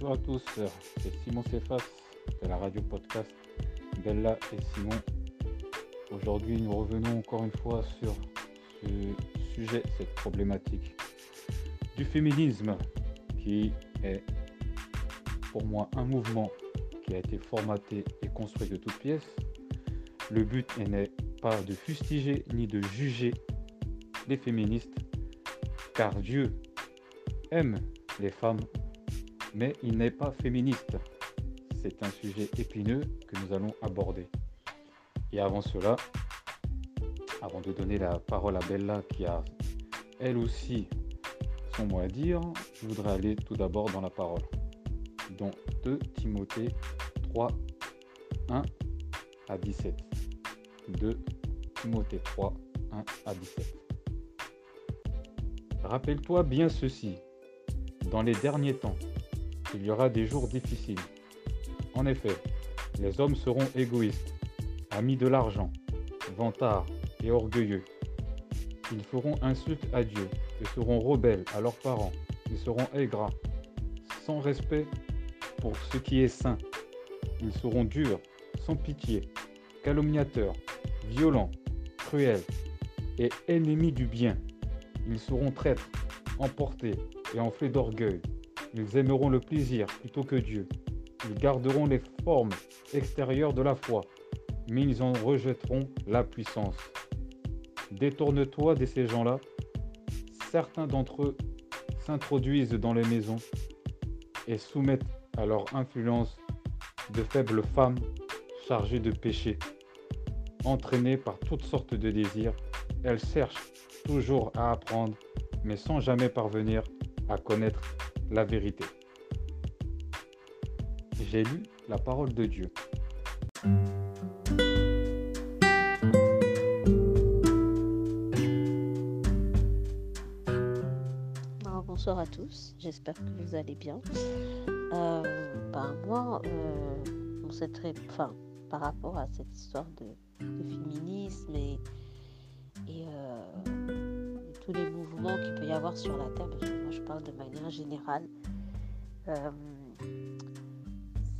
Bonjour à tous, c'est Simon Cefas de la radio podcast Bella et Simon. Aujourd'hui, nous revenons encore une fois sur ce sujet, cette problématique du féminisme qui est pour moi un mouvement qui a été formaté et construit de toutes pièces. Le but n'est pas de fustiger ni de juger les féministes, car Dieu aime les femmes, mais il n'est pas féministe. C'est un sujet épineux que nous allons aborder. Et avant cela, avant de donner la parole à Bella qui a elle aussi son mot à dire, je voudrais aller tout d'abord dans la parole. Dans 2 Timothée 3, 1 à 17. 2 Timothée 3, 1 à 17. Rappelle-toi bien ceci. Dans les derniers temps, il y aura des jours difficiles. En effet, les hommes seront égoïstes, amis de l'argent, vantards et orgueilleux. Ils feront insulte à Dieu et seront rebelles à leurs parents. Ils seront aigrats, sans respect pour ce qui est saint. Ils seront durs, sans pitié, calomniateurs, violents, cruels et ennemis du bien. Ils seront traîtres, emportés et enflés d'orgueil. Ils aimeront le plaisir plutôt que Dieu. Ils garderont les formes extérieures de la foi, mais ils en rejetteront la puissance. Détourne-toi de ces gens-là. Certains d'entre eux s'introduisent dans les maisons et soumettent à leur influence de faibles femmes chargées de péché. Entraînées par toutes sortes de désirs, elles cherchent toujours à apprendre, mais sans jamais parvenir à connaître la vérité. J'ai lu la parole de Dieu. bonsoir à tous, j'espère que vous allez bien. Euh, ben, moi, euh, on sait très, enfin, par rapport à cette histoire de, féminisme et, euh, tous les qu'il peut y avoir sur la Terre, parce que moi je parle de manière générale, euh,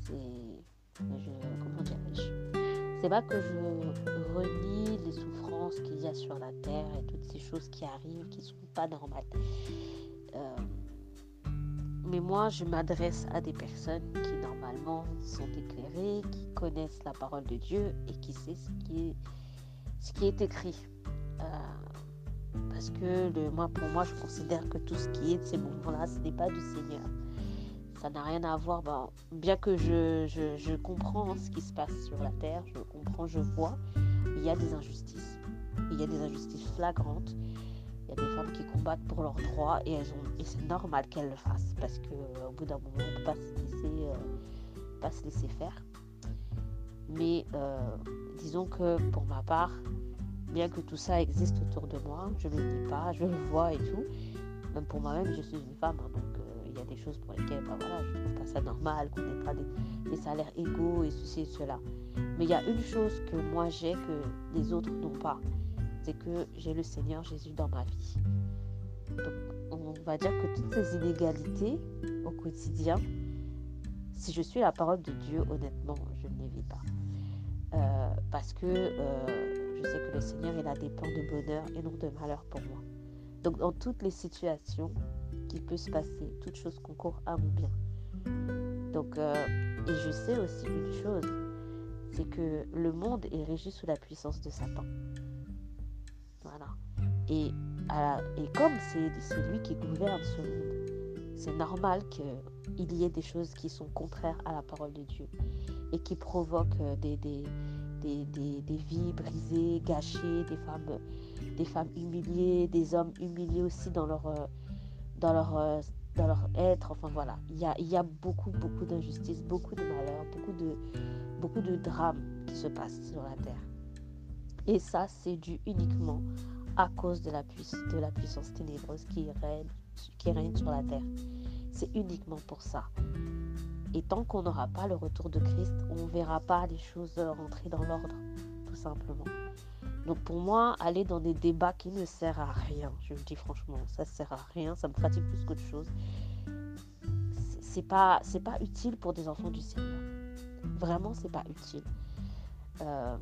c'est, pas que je renie les souffrances qu'il y a sur la Terre et toutes ces choses qui arrivent qui sont pas normales. Euh, mais moi, je m'adresse à des personnes qui normalement sont éclairées, qui connaissent la parole de Dieu et qui savent ce qui est, ce qui est écrit. Euh, parce que moi, pour moi, je considère que tout ce qui est de ces mouvements-là, ce n'est pas du Seigneur. Ça n'a rien à voir. Ben, bien que je, comprends ce qui se passe sur la terre, je comprends, je vois, il y a des injustices. Il y a des injustices flagrantes. Il y a des femmes qui combattent pour leurs droits et, et c'est normal qu'elles le fassent parce qu'au euh, bout d'un moment, on ne peut pas se laisser, euh, pas se laisser faire. Mais euh, disons que pour ma part, bien que tout ça existe autour de moi, je ne le dis pas, je le vois et tout. Même pour moi-même, je suis une femme, hein, donc il y a des choses pour lesquelles bah, voilà, je ne trouve pas ça normal qu'on ait pas des, des, salaires égaux et ceci et cela. Mais il y a une chose que moi j'ai que les autres n'ont pas c'est que j'ai le Seigneur Jésus dans ma vie. Donc, on va dire que toutes ces inégalités au quotidien, si je suis la parole de Dieu, honnêtement, je ne les vis pas. Euh, parce que euh, je sais que le Seigneur, il a des plans de bonheur et non de malheur pour moi. Donc, dans toutes les situations qui peuvent se passer, toutes choses concourent à mon bien. Donc, euh, et je sais aussi une chose, c'est que le monde est régi sous la puissance de Satan. Et, et comme c'est lui qui gouverne ce monde, c'est normal qu'il y ait des choses qui sont contraires à la parole de Dieu et qui provoquent euh, des, des, des, des vies brisées, gâchées, des femmes, des femmes humiliées, des hommes humiliés aussi dans leur, euh, dans leur, euh, dans leur être. Enfin voilà, il y a, y a beaucoup, beaucoup d'injustices, beaucoup de malheurs, beaucoup de, beaucoup de drames qui se passent sur la terre. Et ça, c'est dû uniquement à cause de la, de la puissance ténébreuse qui règne, qui règne sur la terre. C'est uniquement pour ça. Et tant qu'on n'aura pas le retour de Christ, on ne verra pas les choses rentrer dans l'ordre, tout simplement. Donc pour moi, aller dans des débats qui ne servent à rien, je le dis franchement, ça ne sert à rien, ça me fatigue plus qu'autre chose. c'est pas, pas utile pour des enfants du Seigneur. Vraiment, c'est pas utile. Euh,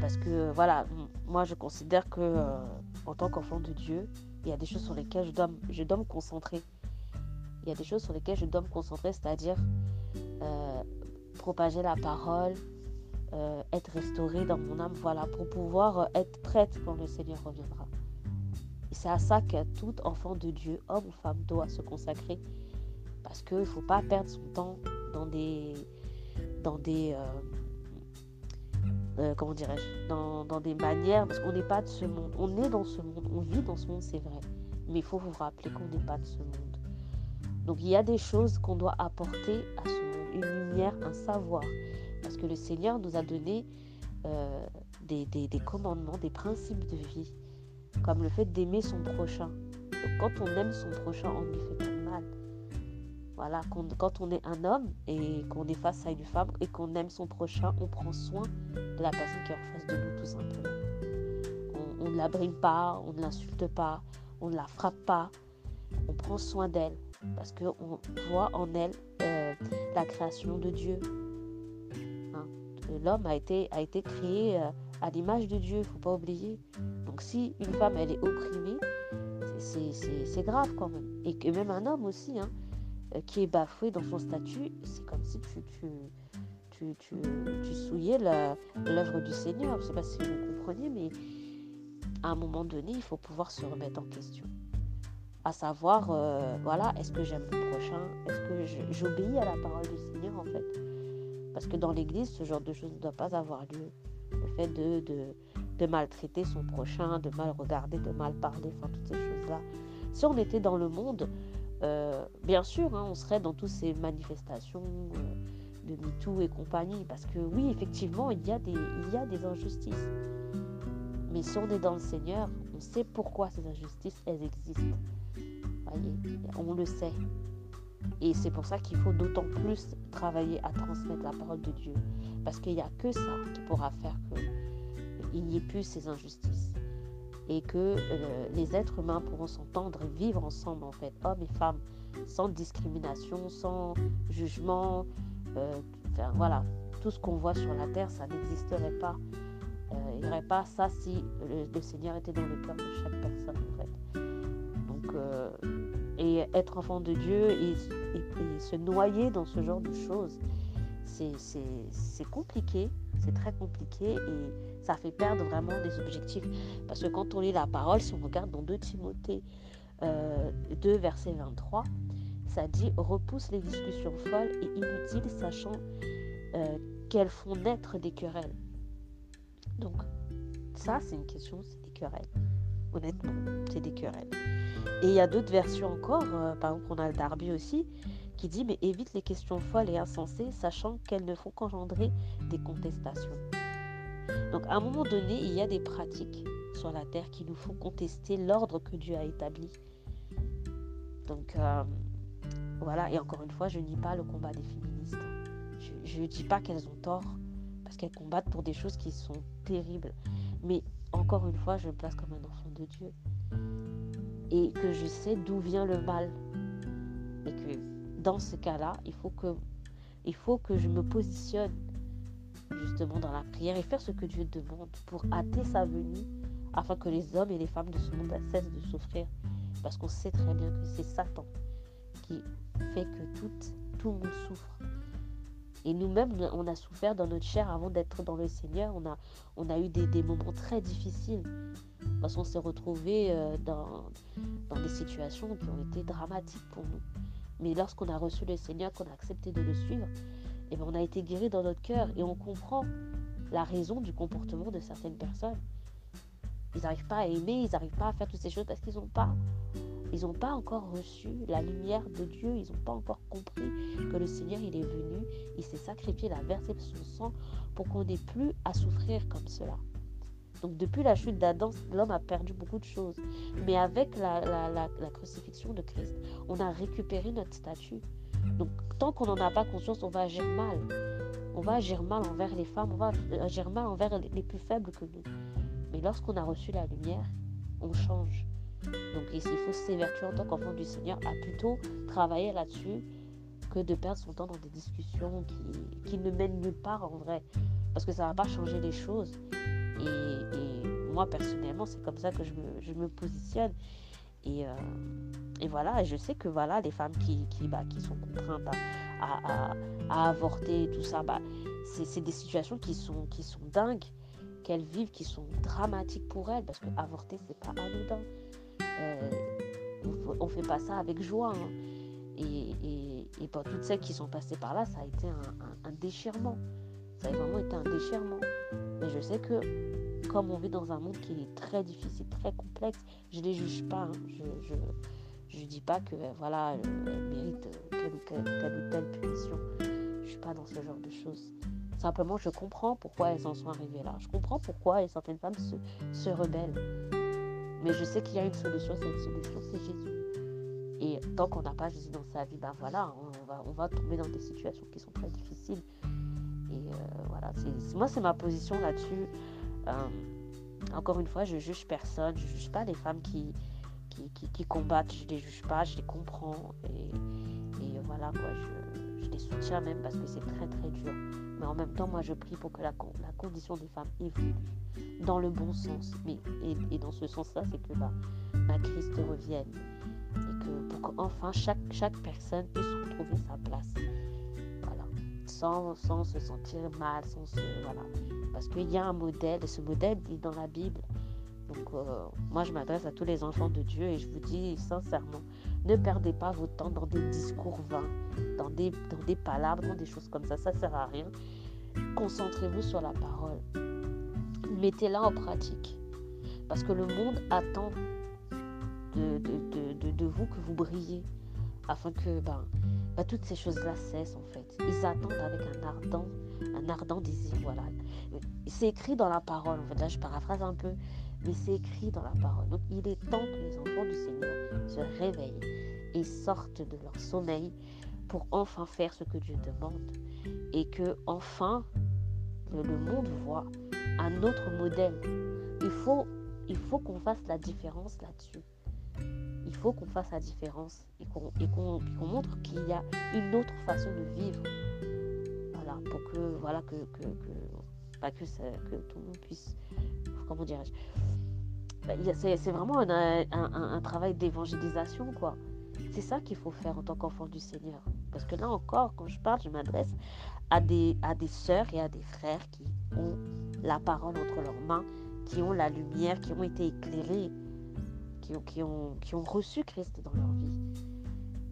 parce que voilà, moi je considère que euh, en tant qu'enfant de Dieu, il y a des choses sur lesquelles je dois, je dois me concentrer. Il y a des choses sur lesquelles je dois me concentrer, c'est-à-dire euh, propager la parole, être restauré dans mon âme, voilà, pour pouvoir être prête quand le Seigneur reviendra. c'est à ça que tout enfant de Dieu, homme ou femme, doit se consacrer. Parce qu'il ne faut pas perdre son temps dans des, dans des, euh, comment dirais-je, dans, des manières, parce qu'on n'est pas de ce monde. On est dans ce monde, on vit dans ce monde, c'est vrai. Mais il faut vous rappeler qu'on n'est pas de ce monde. Donc il y a des choses qu'on doit apporter à ce une lumière, un savoir. Parce que le Seigneur nous a donné euh, des, commandements, des principes de vie, comme le fait d'aimer son prochain. Donc quand on aime son prochain, on lui fait pas de mal. Voilà, quand on est un homme et qu'on est face à une femme et qu'on aime son prochain, on prend soin de la personne qui est en face de nous, tout simplement. On, ne la brime pas, on ne l'insulte pas, on ne la frappe pas, on prend soin d'elle parce qu'on voit en elle euh, la création de Dieu. Hein. L'homme a été, a été créé euh, à l'image de Dieu, il ne faut pas oublier. Donc si une femme, elle est opprimée, c'est grave quand même. Et que même un homme aussi, hein, euh, qui est bafoué dans son statut, c'est comme si tu, tu, tu, tu, souillais l'œuvre du Seigneur. Je ne sais pas si vous comprenez, mais à un moment donné, il faut pouvoir se remettre en question. À savoir, euh, voilà, est-ce que j'aime le prochain? Est-ce que j'obéis à la parole du Seigneur, en fait? Parce que dans l'Église, ce genre de choses ne doit pas avoir lieu. Le fait de, de, de maltraiter son prochain, de mal regarder, de mal parler, enfin, toutes ces choses-là. Si on était dans le monde, euh, bien sûr, hein, on serait dans toutes ces manifestations euh, de MeToo et compagnie, parce que oui, effectivement, il y, a des, il y a des injustices. Mais si on est dans le Seigneur, on sait pourquoi ces injustices, elles existent. On le sait. Et c'est pour ça qu'il faut d'autant plus travailler à transmettre la parole de Dieu. Parce qu'il n'y a que ça qui pourra faire qu'il n'y ait plus ces injustices et que euh, les êtres humains pourront s'entendre et vivre ensemble, en fait, hommes et femmes, sans discrimination, sans jugement. Euh, voilà, tout ce qu'on voit sur la terre, ça n'existerait pas. Euh, il n'y aurait pas ça si le, Seigneur était dans le cœur de chaque personne, en fait. Donc, être enfant de Dieu et, se noyer dans ce genre de choses, c'est compliqué, c'est très compliqué et ça fait perdre vraiment des objectifs. Parce que quand on lit la parole, si on regarde dans 2 Timothée 2, euh, verset 23, ça dit repousse les discussions folles et inutiles, sachant euh, qu'elles font naître des querelles. Donc, ça, c'est une question, c'est des querelles. Honnêtement, c'est des querelles. Et il y a d'autres versions encore, euh, par exemple, on a le Darby aussi, qui dit mais évite les questions folles et insensées, sachant qu'elles ne font qu'engendrer des contestations. Donc à un moment donné, il y a des pratiques sur la terre qui nous font contester l'ordre que Dieu a établi. Donc euh, voilà, et encore une fois, je nie pas le combat des féministes. Je ne dis pas qu'elles ont tort, parce qu'elles combattent pour des choses qui sont terribles. Mais encore une fois, je me place comme un enfant de Dieu. Et que je sais d'où vient le mal. Et que dans ce cas-là, il faut que, je me positionne justement dans la prière et faire ce que Dieu demande pour hâter sa venue afin que les hommes et les femmes de ce monde cessent de souffrir. Parce qu'on sait très bien que c'est Satan qui fait que tout, le monde souffre. Et nous-mêmes, on a souffert dans notre chair avant d'être dans le Seigneur. On a, eu des moments très difficiles. Parce qu'on s'est retrouvés euh, dans, des situations qui ont été dramatiques pour nous. Mais lorsqu'on a reçu le Seigneur, qu'on a accepté de le suivre, eh bien, on a été guéri dans notre cœur et on comprend la raison du comportement de certaines personnes. Ils n'arrivent pas à aimer, ils n'arrivent pas à faire toutes ces choses parce qu'ils n'ont pas, encore reçu la lumière de Dieu, ils n'ont pas encore compris que le Seigneur est venu, il s'est sacrifié, il a versé son sang pour qu'on n'ait plus à souffrir comme cela. Donc depuis la chute d'Adam, l'homme a perdu beaucoup de choses. Mais avec la, crucifixion de Christ, on a récupéré notre statut. Donc tant qu'on n'en a pas conscience, on va agir mal. On va agir mal envers les femmes, on va agir mal envers les plus faibles que nous. Mais lorsqu'on a reçu la lumière, on change. Donc il faut s'évertuer en tant qu'enfant du Seigneur à plutôt travailler là-dessus que de perdre son temps dans des discussions qui, qui ne mènent nulle part en vrai. Parce que ça ne va pas changer les choses. Et, moi, personnellement, c'est comme ça que je me, je me positionne. Et, euh, et, voilà, je sais que voilà, les femmes qui, qui, bah, qui sont contraintes à, à, avorter, tout ça, bah, c'est des situations qui sont, qui sont dingues, qu'elles vivent, qui sont dramatiques pour elles, parce que avorter, c'est pas anodin. Euh, on ne fait pas ça avec joie. Hein. Et, et, pour toutes celles qui sont passées par là, ça a été un, déchirement. Ça a vraiment été un déchirement. Mais je sais que comme on vit dans un monde qui est très difficile, très complexe, je ne les juge pas. Hein. Je ne dis pas que voilà, elles méritent telle ou telle, ou telle punition. Je ne suis pas dans ce genre de choses. Simplement, je comprends pourquoi elles en sont arrivées là. Je comprends pourquoi certaines femmes se, se rebellent. Mais je sais qu'il y a une solution. Cette solution, c'est Jésus. Et tant qu'on n'a pas Jésus dans sa vie, ben voilà, on va, on va tomber dans des situations qui sont très difficiles. Et euh, voilà, moi, c'est ma position là-dessus. Euh, encore une fois, je juge personne. Je juge pas les femmes qui, combattent. Je les juge pas, je les comprends. Et, voilà, je, les soutiens même parce que c'est très, très dur. Mais en même temps, moi, je prie pour que la, la condition des femmes évolue dans le bon sens. Mais, et, dans ce sens-là, c'est que bah, ma Christ revienne. Et que pour qu'enfin, chaque personne puisse retrouver sa place. Sans, sans se sentir mal, sans se. Parce qu'il y a un modèle, et ce modèle est dans la Bible. Donc, euh, moi, je m'adresse à tous les enfants de Dieu et je vous dis sincèrement, ne perdez pas votre temps dans des discours vains, dans des, dans palabres, dans des choses comme ça. Ça ne sert à rien. Concentrez-vous sur la parole. Mettez-la en pratique. Parce que le monde attend de, de, de, vous que vous brillez. Afin que ben, ben, toutes ces choses-là cessent en fait. Ils attendent avec un ardent, désir. Voilà. C'est écrit dans la parole. En je paraphrase un peu mais c'est écrit dans la parole. Donc il est temps que les enfants du Seigneur se réveillent et sortent de leur sommeil pour enfin faire ce que Dieu demande et que enfin le monde voit un autre modèle. Il faut qu'on fasse la différence là-dessus. Il faut qu'on fasse la différence et qu'on montre qu'il y a une autre façon de vivre. Voilà, pour que, voilà, que, que, que, pas que, que tout le monde puisse, comment dirais-je, bah, c'est vraiment un, travail d'évangélisation, quoi. C'est ça qu'il faut faire en tant qu'enfant du Seigneur. Parce que là encore, quand je parle, je m'adresse à des, à des sœurs et à des frères qui ont la parole entre leurs mains, qui ont la lumière, qui ont été éclairés, qui ont, qui ont, qui ont reçu Christ dans leur vie.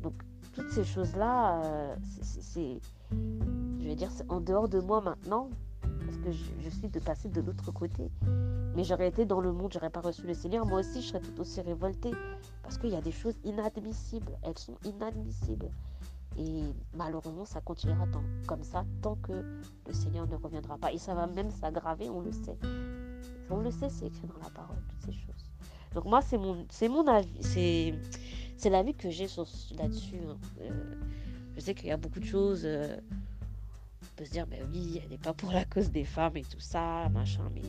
Donc, toutes ces choses-là, euh, c'est, je vais dire, c'est en dehors de moi maintenant, parce que je, suis de passer de l'autre côté. Mais j'aurais été dans le monde, j'aurais pas reçu le Seigneur, moi aussi je serais tout aussi révoltée. Parce qu'il y a des choses inadmissibles. Elles sont inadmissibles. Et malheureusement, ça continuera comme ça tant que le Seigneur ne reviendra pas. Et ça va même s'aggraver, on le sait. On le sait, c'est écrit dans la parole, toutes ces choses. Donc moi, c'est mon, c'est mon avis, c'est, c'est l'avis que j'ai là-dessus. Hein. Euh, je sais qu'il y a beaucoup de choses. Euh, on peut se dire, ben oui, elle n'est pas pour la cause des femmes et tout ça, machin, mais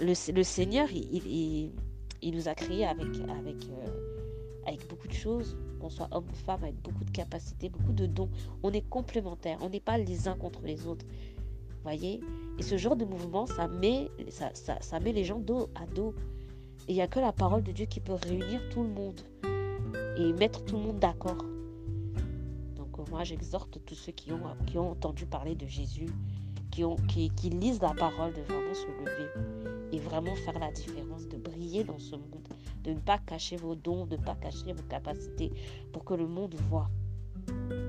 le, Seigneur, il, nous a créés euh, avec beaucoup de choses, qu'on soit homme ou femme, avec beaucoup de capacités, beaucoup de dons. On est complémentaires, on n'est pas les uns contre les autres. voyez Et ce genre de mouvement, ça, met les gens dos à dos. Il n'y a que la parole de Dieu qui peut réunir tout le monde et mettre tout le monde d'accord. Donc euh, moi, j'exhorte tous ceux qui ont, qui ont entendu parler de Jésus, qui, ont, qui, qui lisent la parole, de vraiment se lever et vraiment faire la différence, de briller dans ce monde, de ne pas cacher vos dons, de ne pas cacher vos capacités pour que le monde voit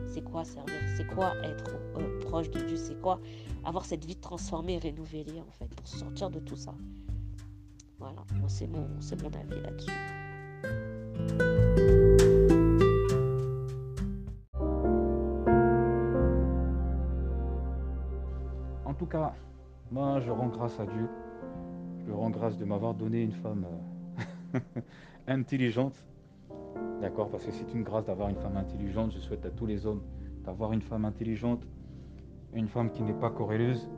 c'est quoi servir, c'est quoi être euh, proche de Dieu, c'est quoi avoir cette vie transformée, renouvelée en fait, pour sortir de tout ça? Voilà, c'est mon, mon avis là-dessus. En tout cas, moi je rends grâce à Dieu je rends grâce de m'avoir donné une femme euh, intelligente. D'accord Parce que c'est une grâce d'avoir une femme intelligente. Je souhaite à tous les hommes d'avoir une femme intelligente, une femme qui n'est pas corréleuse.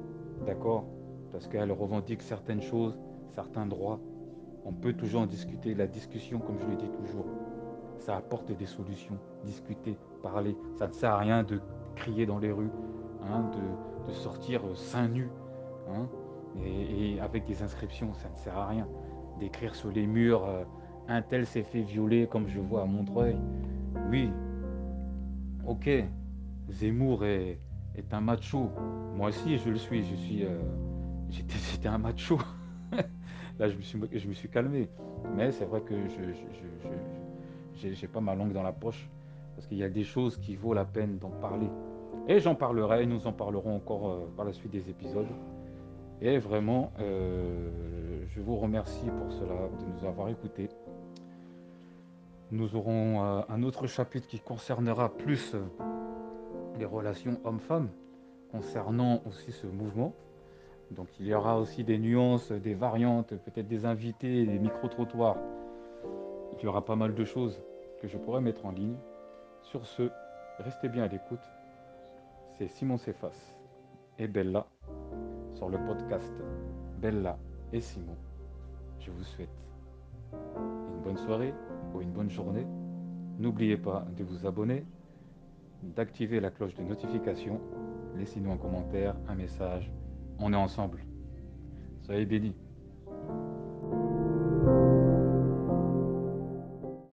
D'accord Parce qu'elle revendique certaines choses, certains droits. On peut toujours en discuter. La discussion, comme je le dis toujours, ça apporte des solutions. Discuter, parler. Ça ne sert à rien de crier dans les rues, hein, de, sortir seins nus. Hein, et, avec des inscriptions, ça ne sert à rien. D'écrire sur les murs, euh, un tel s'est fait violer comme je vois à Montreuil. Oui, ok, Zemmour est, est un macho. Moi aussi, je le suis. Je suis, euh, j'étais, un macho. Là, je me suis, calmé. Mais c'est vrai que je, j'ai, pas ma langue dans la poche parce qu'il y a des choses qui vaut la peine d'en parler. Et j'en parlerai. Nous en parlerons encore euh, par la suite des épisodes. Et vraiment, euh, je vous remercie pour cela, de nous avoir écoutés. Nous aurons un autre chapitre qui concernera plus les relations hommes-femmes concernant aussi ce mouvement. Donc il y aura aussi des nuances, des variantes, peut-être des invités, des micro-trottoirs. Il y aura pas mal de choses que je pourrais mettre en ligne. Sur ce, restez bien à l'écoute. C'est Simon Cephas et Bella sur le podcast Bella et Simon. Je vous souhaite une bonne soirée ou une bonne journée. N'oubliez pas de vous abonner d'activer la cloche de notification. Laissez-nous un commentaire, un message. On est ensemble. Soyez bénis.